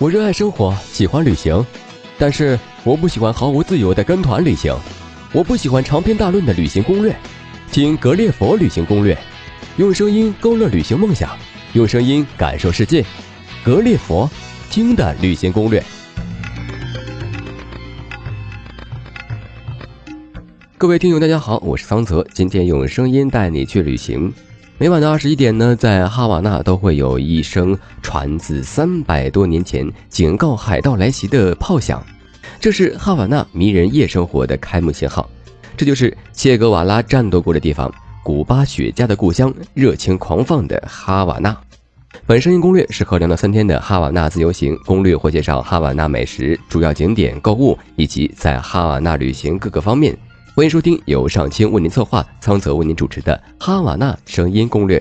我热爱生活，喜欢旅行，但是我不喜欢毫无自由的跟团旅行。我不喜欢长篇大论的旅行攻略，听格列佛旅行攻略，用声音勾勒旅行梦想，用声音感受世界。格列佛听的旅行攻略。各位听友，大家好，我是桑泽，今天用声音带你去旅行。每晚的二十一点呢，在哈瓦那都会有一声传自三百多年前警告海盗来袭的炮响，这是哈瓦那迷人夜生活的开幕信号。这就是切格瓦拉战斗过的地方，古巴雪茄的故乡，热情狂放的哈瓦那。本声音攻略适合两到三天的哈瓦那自由行，攻略会介绍哈瓦那美食、主要景点、购物以及在哈瓦那旅行各个方面。欢迎收听由上清为您策划、仓泽为您主持的《哈瓦那声音攻略》。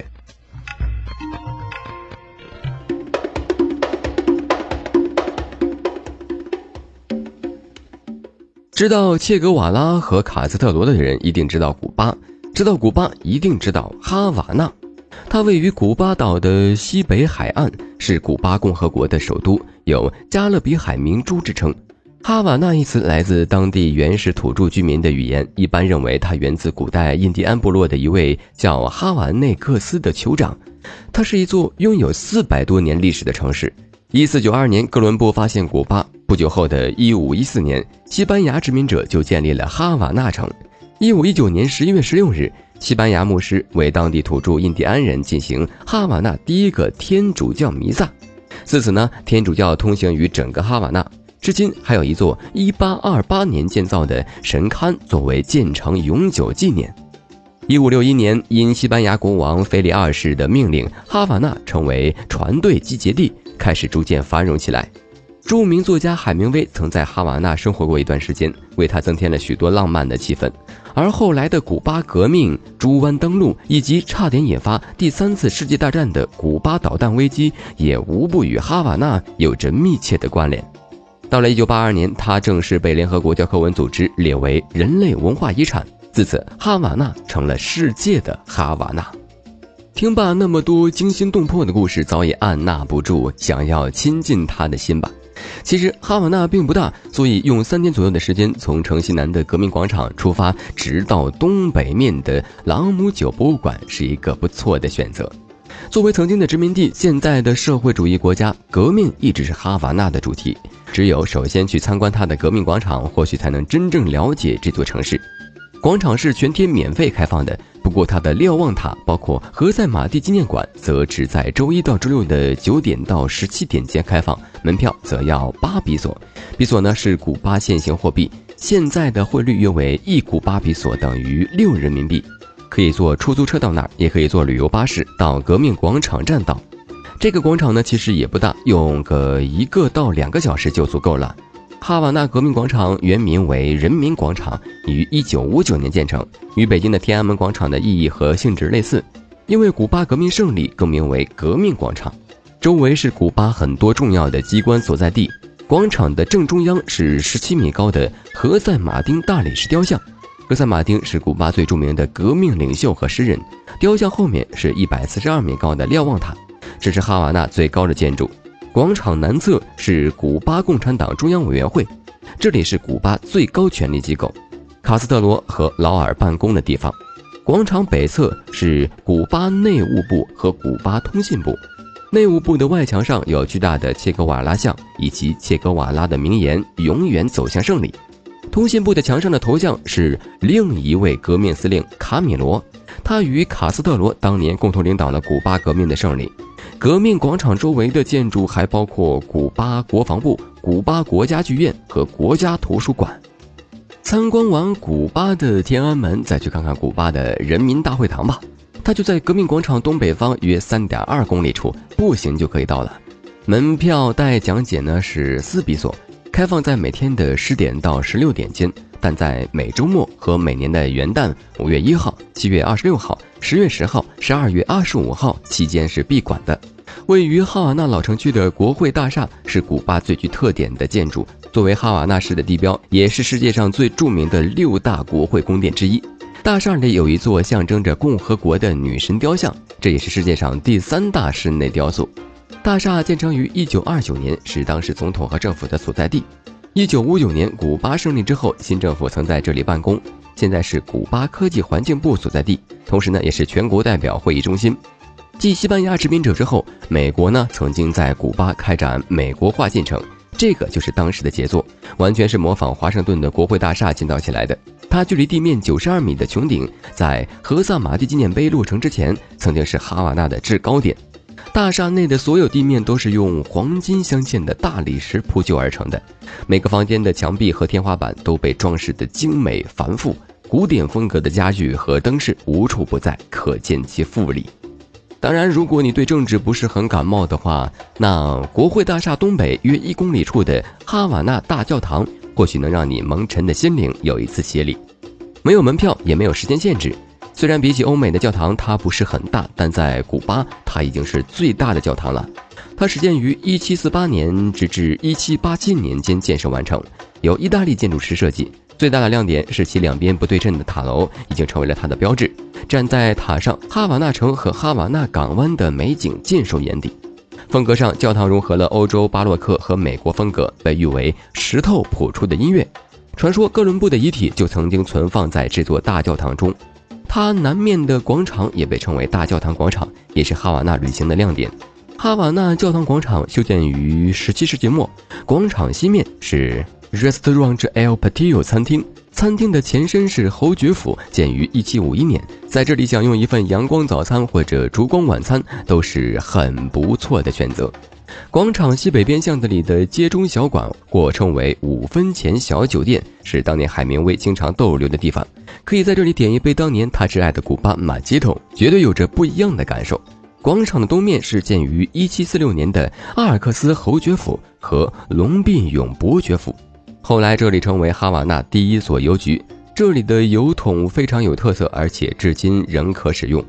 知道切格瓦拉和卡斯特罗的人一定知道古巴，知道古巴一定知道哈瓦那。它位于古巴岛的西北海岸，是古巴共和国的首都，有“加勒比海明珠”之称。哈瓦那一词来自当地原始土著居民的语言，一般认为它源自古代印第安部落的一位叫哈瓦内克斯的酋长。它是一座拥有四百多年历史的城市。一四九二年，哥伦布发现古巴，不久后的一五一四年，西班牙殖民者就建立了哈瓦那城。一五一九年十一月十六日，西班牙牧师为当地土著印第安人进行哈瓦那第一个天主教弥撒，自此呢，天主教通行于整个哈瓦那。至今还有一座1828年建造的神龛作为建成永久纪念。1561年，因西班牙国王腓力二世的命令，哈瓦那成为船队集结地，开始逐渐繁荣起来。著名作家海明威曾在哈瓦那生活过一段时间，为他增添了许多浪漫的气氛。而后来的古巴革命、猪湾登陆以及差点引发第三次世界大战的古巴导弹危机，也无不与哈瓦那有着密切的关联。到了一九八二年，它正式被联合国教科文组织列为人类文化遗产。自此，哈瓦那成了世界的哈瓦那。听罢那么多惊心动魄的故事，早已按捺不住想要亲近他的心吧。其实哈瓦那并不大，所以用三天左右的时间，从城西南的革命广场出发，直到东北面的朗姆酒博物馆，是一个不错的选择。作为曾经的殖民地，现在的社会主义国家，革命一直是哈瓦那的主题。只有首先去参观它的革命广场，或许才能真正了解这座城市。广场是全天免费开放的，不过它的瞭望塔，包括何塞马蒂纪念馆，则只在周一到周六的九点到十七点间开放，门票则要八比索。比索呢是古巴现行货币，现在的汇率约为一古巴比索等于六人民币。可以坐出租车到那儿，也可以坐旅游巴士到革命广场站到。这个广场呢，其实也不大，用个一个到两个小时就足够了。哈瓦那革命广场原名为人民广场，于一九五九年建成，与北京的天安门广场的意义和性质类似。因为古巴革命胜利，更名为革命广场。周围是古巴很多重要的机关所在地。广场的正中央是十七米高的何塞·马丁大理石雕像。格塞·马丁是古巴最著名的革命领袖和诗人。雕像后面是一百四十二米高的瞭望塔，这是哈瓦那最高的建筑。广场南侧是古巴共产党中央委员会，这里是古巴最高权力机构卡斯特罗和劳尔办公的地方。广场北侧是古巴内务部和古巴通信部。内务部的外墙上有巨大的切格瓦拉像以及切格瓦拉的名言“永远走向胜利”。通信部的墙上的头像是另一位革命司令卡米罗，他与卡斯特罗当年共同领导了古巴革命的胜利。革命广场周围的建筑还包括古巴国防部、古巴国家剧院和国家图书馆。参观完古巴的天安门，再去看看古巴的人民大会堂吧。它就在革命广场东北方约三点二公里处，步行就可以到了。门票带讲解呢是四比索。开放在每天的十点到十六点间，但在每周末和每年的元旦五月一号、七月二十六号、十月十号、十二月二十五号期间是闭馆的。位于哈瓦那老城区的国会大厦是古巴最具特点的建筑，作为哈瓦那市的地标，也是世界上最著名的六大国会宫殿之一。大厦里有一座象征着共和国的女神雕像，这也是世界上第三大室内雕塑。大厦建成于1929年，是当时总统和政府的所在地。1959年古巴胜利之后，新政府曾在这里办公，现在是古巴科技环境部所在地，同时呢也是全国代表会议中心。继西班牙殖民者之后，美国呢曾经在古巴开展美国化进程。这个就是当时的杰作，完全是模仿华盛顿的国会大厦建造起来的。它距离地面九十二米的穹顶，在和萨马蒂纪念碑落成之前，曾经是哈瓦那的制高点。大厦内的所有地面都是用黄金镶嵌的大理石铺就而成的，每个房间的墙壁和天花板都被装饰的精美繁复，古典风格的家具和灯饰无处不在，可见其富丽。当然，如果你对政治不是很感冒的话，那国会大厦东北约一公里处的哈瓦那大教堂，或许能让你蒙尘的心灵有一次洗礼。没有门票，也没有时间限制。虽然比起欧美的教堂，它不是很大，但在古巴，它已经是最大的教堂了。它始建于1748年，直至1787年间建设完成，由意大利建筑师设计。最大的亮点是其两边不对称的塔楼，已经成为了它的标志。站在塔上，哈瓦那城和哈瓦那港湾的美景尽收眼底。风格上，教堂融合了欧洲巴洛克和美国风格，被誉为石头谱出的音乐。传说哥伦布的遗体就曾经存放在这座大教堂中。它南面的广场也被称为大教堂广场，也是哈瓦那旅行的亮点。哈瓦那教堂广场修建于17世纪末，广场西面是。Restaurant El Patio 餐厅，餐厅的前身是侯爵府，建于1751年。在这里享用一份阳光早餐或者烛光晚餐都是很不错的选择。广场西北边巷子里的街中小馆，或称为五分钱小酒店，是当年海明威经常逗留的地方。可以在这里点一杯当年他挚爱的古巴马吉桶，绝对有着不一样的感受。广场的东面是建于1746年的阿尔克斯侯爵府和龙鬓永伯爵府。后来这里成为哈瓦那第一所邮局，这里的邮筒非常有特色，而且至今仍可使用。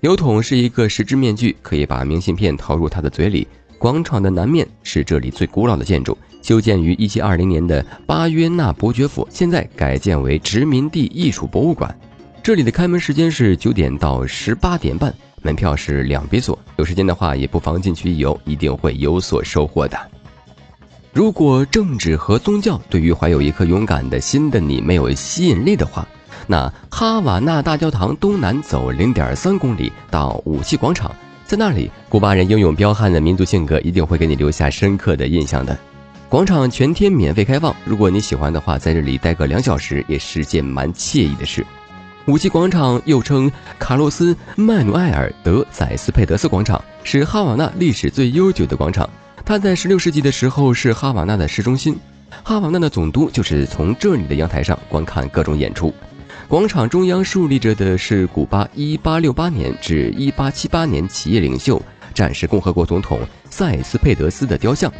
邮筒是一个石质面具，可以把明信片投入它的嘴里。广场的南面是这里最古老的建筑，修建于1720年的巴约纳伯爵府，现在改建为殖民地艺术博物馆。这里的开门时间是九点到十八点半，门票是两比索。有时间的话，也不妨进去一游，一定会有所收获的。如果政治和宗教对于怀有一颗勇敢的心的你没有吸引力的话，那哈瓦那大教堂东南走零点三公里到武器广场，在那里，古巴人英勇彪悍的民族性格一定会给你留下深刻的印象的。广场全天免费开放，如果你喜欢的话，在这里待个两小时也是件蛮惬意的事。武器广场又称卡洛斯·曼努埃尔·德宰斯佩德斯广场，是哈瓦那历史最悠久的广场。它在16世纪的时候是哈瓦那的市中心，哈瓦那的总督就是从这里的阳台上观看各种演出。广场中央竖立着的是古巴1868年至1878年企业领袖、战时共和国总统塞斯佩德斯的雕像。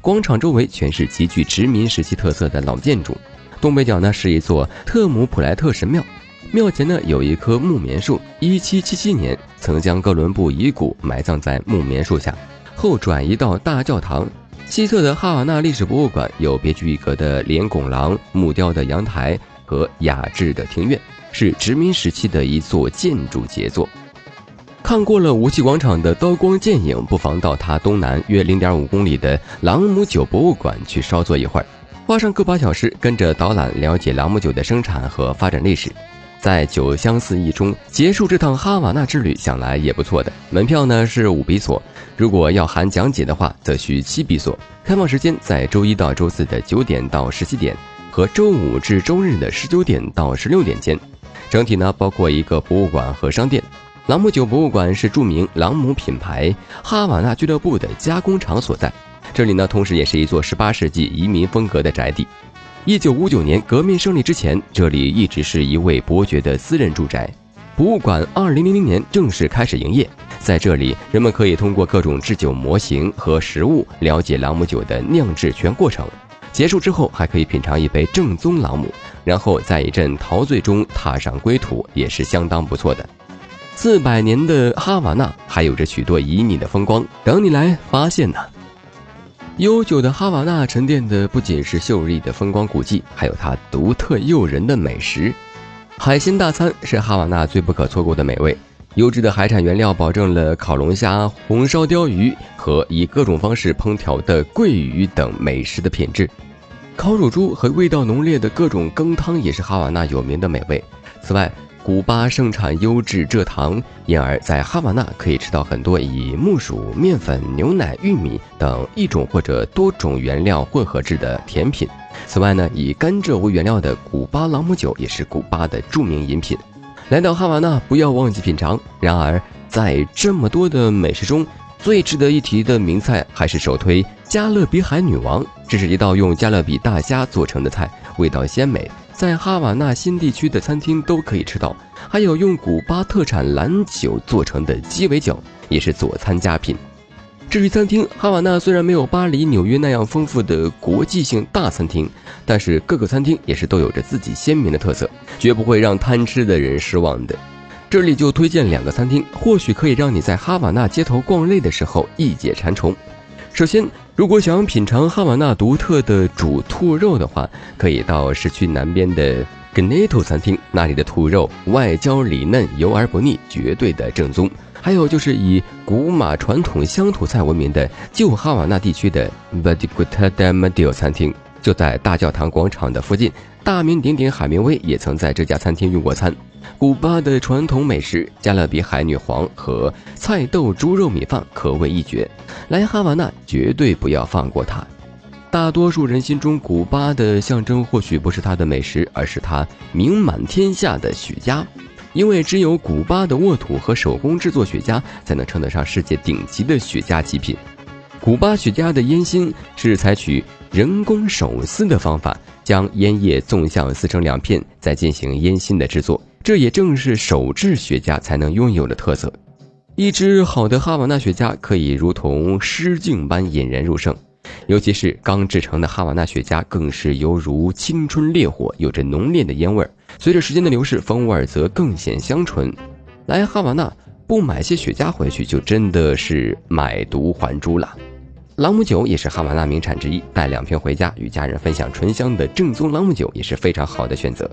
广场周围全是极具殖民时期特色的老建筑。东北角呢是一座特姆普莱特神庙，庙前呢有一棵木棉树，1777年曾将哥伦布遗骨埋葬在木棉树下。后转移到大教堂西侧的哈瓦那历史博物馆，有别具一格的连拱廊、木雕的阳台和雅致的庭院，是殖民时期的一座建筑杰作。看过了武器广场的刀光剑影，不妨到它东南约零点五公里的朗姆酒博物馆去稍坐一会儿，花上个把小时，跟着导览了解朗姆酒的生产和发展历史。在酒香四溢中结束这趟哈瓦那之旅，想来也不错的。门票呢是五比索，如果要含讲解的话，则需七比索。开放时间在周一到周四的九点到十七点，和周五至周日的十九点到十六点间。整体呢包括一个博物馆和商店。朗姆酒博物馆是著名朗姆品牌哈瓦那俱乐部的加工厂所在，这里呢同时也是一座十八世纪移民风格的宅地。一九五九年革命胜利之前，这里一直是一位伯爵的私人住宅。博物馆二零零零年正式开始营业，在这里，人们可以通过各种制酒模型和实物了解朗姆酒的酿制全过程。结束之后，还可以品尝一杯正宗朗姆，然后在一阵陶醉中踏上归途，也是相当不错的。四百年的哈瓦那还有着许多旖旎的风光等你来发现呢。悠久的哈瓦那沉淀的不仅是秀丽的风光古迹，还有它独特诱人的美食。海鲜大餐是哈瓦那最不可错过的美味。优质的海产原料保证了烤龙虾、红烧鲷鱼和以各种方式烹调的桂鱼等美食的品质。烤乳猪和味道浓烈的各种羹汤也是哈瓦那有名的美味。此外，古巴盛产优质蔗糖，因而在哈瓦那可以吃到很多以木薯、面粉、牛奶、玉米等一种或者多种原料混合制的甜品。此外呢，以甘蔗为原料的古巴朗姆酒也是古巴的著名饮品。来到哈瓦那，不要忘记品尝。然而，在这么多的美食中，最值得一提的名菜还是首推加勒比海女王。这是一道用加勒比大虾做成的菜，味道鲜美，在哈瓦那新地区的餐厅都可以吃到。还有用古巴特产蓝酒做成的鸡尾酒，也是佐餐佳品。至于餐厅，哈瓦那虽然没有巴黎、纽约那样丰富的国际性大餐厅，但是各个餐厅也是都有着自己鲜明的特色，绝不会让贪吃的人失望的。这里就推荐两个餐厅，或许可以让你在哈瓦那街头逛累的时候一解馋虫。首先，如果想品尝哈瓦那独特的煮兔肉的话，可以到市区南边的 Ganeto 餐厅，那里的兔肉外焦里嫩，油而不腻，绝对的正宗。还有就是以古马传统乡土菜闻名的旧哈瓦那地区的 Vadiguta de Madio 餐厅，就在大教堂广场的附近。大名鼎鼎海明威也曾在这家餐厅用过餐。古巴的传统美食加勒比海女皇和菜豆猪肉米饭可谓一绝，来哈瓦那绝对不要放过它。大多数人心中，古巴的象征或许不是它的美食，而是它名满天下的雪茄。因为只有古巴的沃土和手工制作雪茄，才能称得上世界顶级的雪茄极品。古巴雪茄的烟芯是采取人工手撕的方法，将烟叶纵向撕成两片，再进行烟芯的制作。这也正是手制雪茄才能拥有的特色。一支好的哈瓦那雪茄可以如同诗境般引人入胜。尤其是刚制成的哈瓦那雪茄，更是犹如青春烈火，有着浓烈的烟味儿。随着时间的流逝，风味儿则更显香醇。来哈瓦那不买些雪茄回去，就真的是买椟还珠了。朗姆酒也是哈瓦那名产之一，带两瓶回家与家人分享醇香的正宗朗姆酒也是非常好的选择。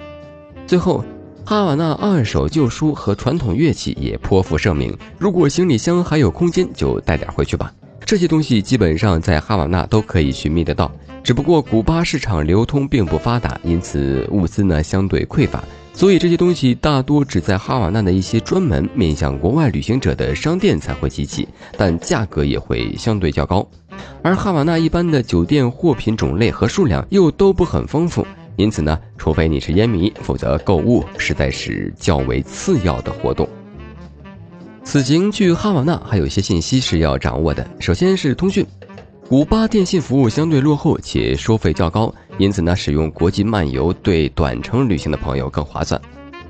最后，哈瓦那二手旧书和传统乐器也颇负盛名，如果行李箱还有空间，就带点回去吧。这些东西基本上在哈瓦那都可以寻觅得到，只不过古巴市场流通并不发达，因此物资呢相对匮乏，所以这些东西大多只在哈瓦那的一些专门面向国外旅行者的商店才会集齐，但价格也会相对较高。而哈瓦那一般的酒店货品种类和数量又都不很丰富，因此呢，除非你是烟迷，否则购物实在是较为次要的活动。此行去哈瓦那还有一些信息是要掌握的。首先是通讯，古巴电信服务相对落后且收费较高，因此呢，使用国际漫游对短程旅行的朋友更划算。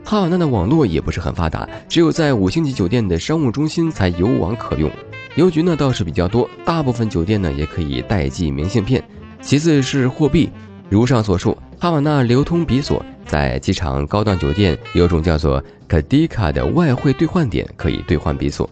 哈瓦那的网络也不是很发达，只有在五星级酒店的商务中心才有网可用。邮局呢倒是比较多，大部分酒店呢也可以代寄明信片。其次是货币，如上所述，哈瓦那流通比索。在机场高档酒店有种叫做卡迪卡的外汇兑换点，可以兑换比索。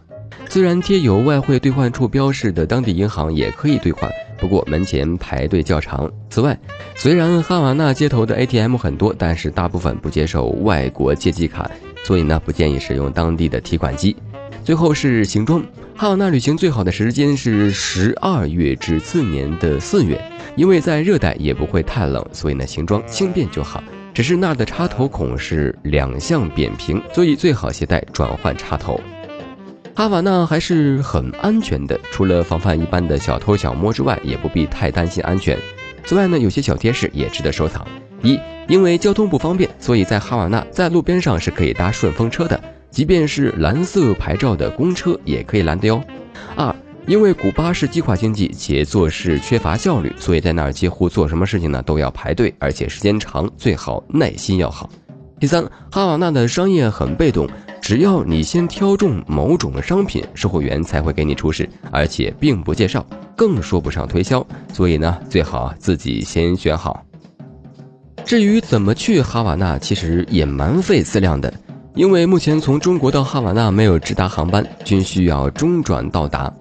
虽然贴有外汇兑换处标识的当地银行也可以兑换，不过门前排队较长。此外，虽然哈瓦那街头的 ATM 很多，但是大部分不接受外国借记卡，所以呢不建议使用当地的提款机。最后是行装，哈瓦那旅行最好的时间是十二月至次年的四月，因为在热带也不会太冷，所以呢行装轻便就好。只是那儿的插头孔是两向扁平，所以最好携带转换插头。哈瓦那还是很安全的，除了防范一般的小偷小摸之外，也不必太担心安全。此外呢，有些小贴士也值得收藏：一，因为交通不方便，所以在哈瓦那在路边上是可以搭顺风车的，即便是蓝色牌照的公车也可以拦的哟。二。因为古巴是计划经济且做事缺乏效率，所以在那儿几乎做什么事情呢都要排队，而且时间长，最好耐心要好。第三，哈瓦那的商业很被动，只要你先挑中某种商品，售货员才会给你出示，而且并不介绍，更说不上推销。所以呢，最好自己先选好。至于怎么去哈瓦那，其实也蛮费思量的，因为目前从中国到哈瓦那没有直达航班，均需要中转到达。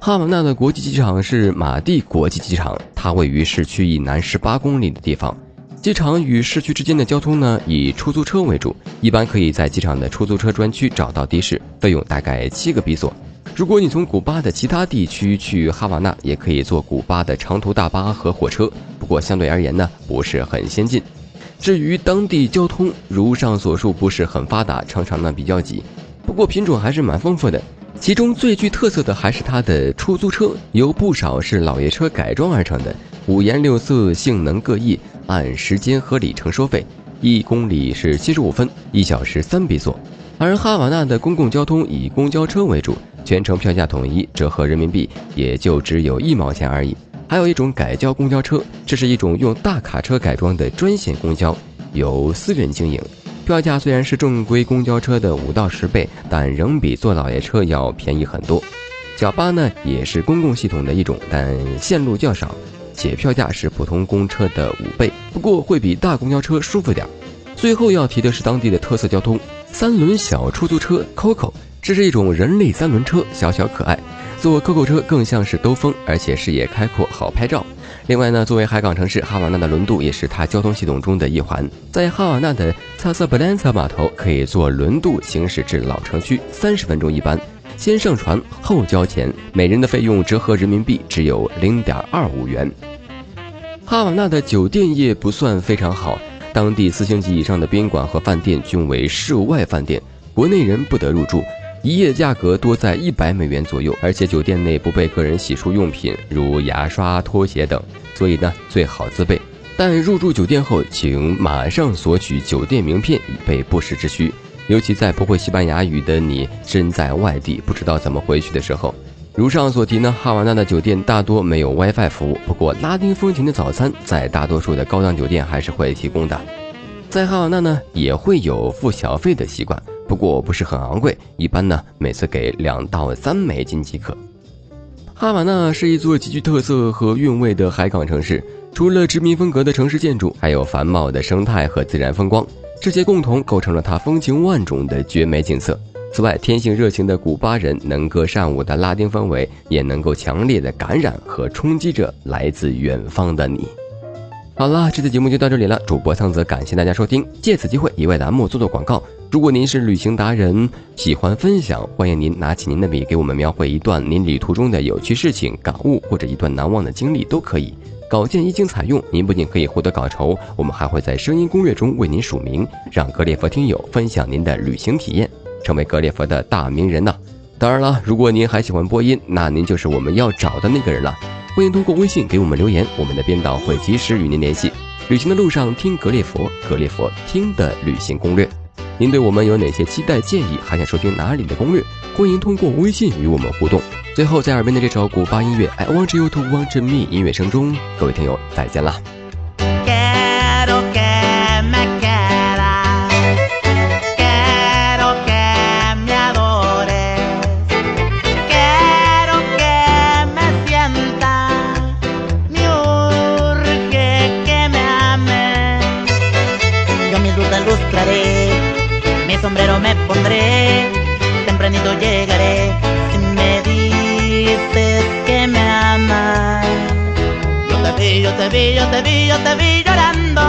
哈瓦那的国际机场是马蒂国际机场，它位于市区以南十八公里的地方。机场与市区之间的交通呢，以出租车为主，一般可以在机场的出租车专区找到的士，费用大概七个比索。如果你从古巴的其他地区去哈瓦那，也可以坐古巴的长途大巴和火车，不过相对而言呢，不是很先进。至于当地交通，如上所述，不是很发达，常常呢比较挤，不过品种还是蛮丰富的。其中最具特色的还是它的出租车，有不少是老爷车改装而成的，五颜六色，性能各异，按时间和里程收费，一公里是七十五分，一小时三比索。而哈瓦那的公共交通以公交车为主，全程票价统一，折合人民币也就只有一毛钱而已。还有一种改交公交车，这是一种用大卡车改装的专线公交，由私人经营。票价虽然是正规公交车的五到十倍，但仍比坐老爷车要便宜很多。小巴呢也是公共系统的一种，但线路较少，且票价是普通公车的五倍，不过会比大公交车舒服点。最后要提的是当地的特色交通——三轮小出租车 Coco，这是一种人类三轮车，小小可爱。坐 Coco 车更像是兜风，而且视野开阔，好拍照。另外呢，作为海港城市，哈瓦那的轮渡也是它交通系统中的一环。在哈瓦那的萨瑟布兰萨码头，可以坐轮渡行驶至老城区，三十分钟一班，先上船后交钱，每人的费用折合人民币只有零点二五元。哈瓦那的酒店业不算非常好，当地四星级以上的宾馆和饭店均为室外饭店，国内人不得入住。一夜价格多在一百美元左右，而且酒店内不备个人洗漱用品，如牙刷、拖鞋等，所以呢最好自备。但入住酒店后，请马上索取酒店名片，以备不时之需。尤其在不会西班牙语的你身在外地，不知道怎么回去的时候。如上所提呢，哈瓦那的酒店大多没有 WiFi 服务，不过拉丁风情的早餐在大多数的高档酒店还是会提供的。在哈瓦那呢，也会有付小费的习惯。不过不是很昂贵，一般呢每次给两到三美金即可。哈瓦那是一座极具特色和韵味的海港城市，除了殖民风格的城市建筑，还有繁茂的生态和自然风光，这些共同构成了它风情万种的绝美景色。此外，天性热情的古巴人能歌善舞的拉丁氛围，也能够强烈的感染和冲击着来自远方的你。好了，这次节目就到这里了，主播桑泽感谢大家收听，借此机会也为栏目做做广告。如果您是旅行达人，喜欢分享，欢迎您拿起您的笔，给我们描绘一段您旅途中的有趣事情、感悟，或者一段难忘的经历都可以。稿件一经采用，您不仅可以获得稿酬，我们还会在声音攻略中为您署名，让格列佛听友分享您的旅行体验，成为格列佛的大名人呢。当然了，如果您还喜欢播音，那您就是我们要找的那个人了。欢迎通过微信给我们留言，我们的编导会及时与您联系。旅行的路上听格列佛，格列佛听的旅行攻略。您对我们有哪些期待建议？还想收听哪里的攻略？欢迎通过微信与我们互动。最后，在耳边的这首古巴音乐《I Want You to Want Me》音乐声中，各位听友再见了！sombrero me pondré, tempranito llegaré, si me dices que me amas. Yo te vi, yo te vi, yo te vi, yo te vi llorando.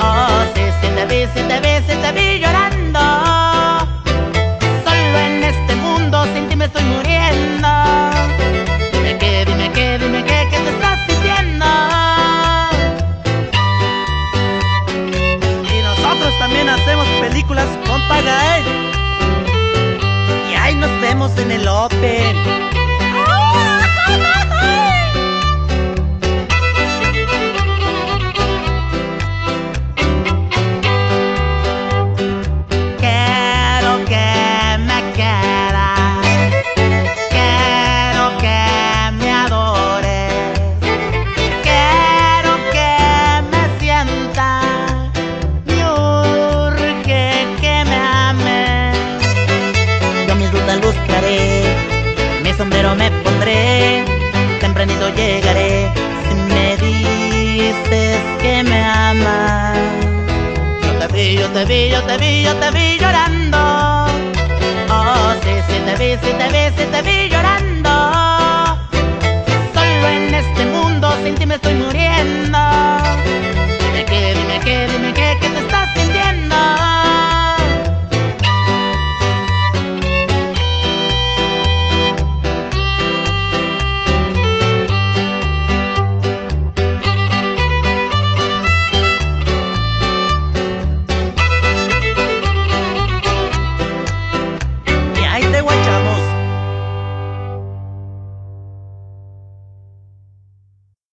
Oh, sí, sí te vi, sí te vi, sí te vi llorando. Solo en este mundo sin ti me estoy muriendo. caemos en el open.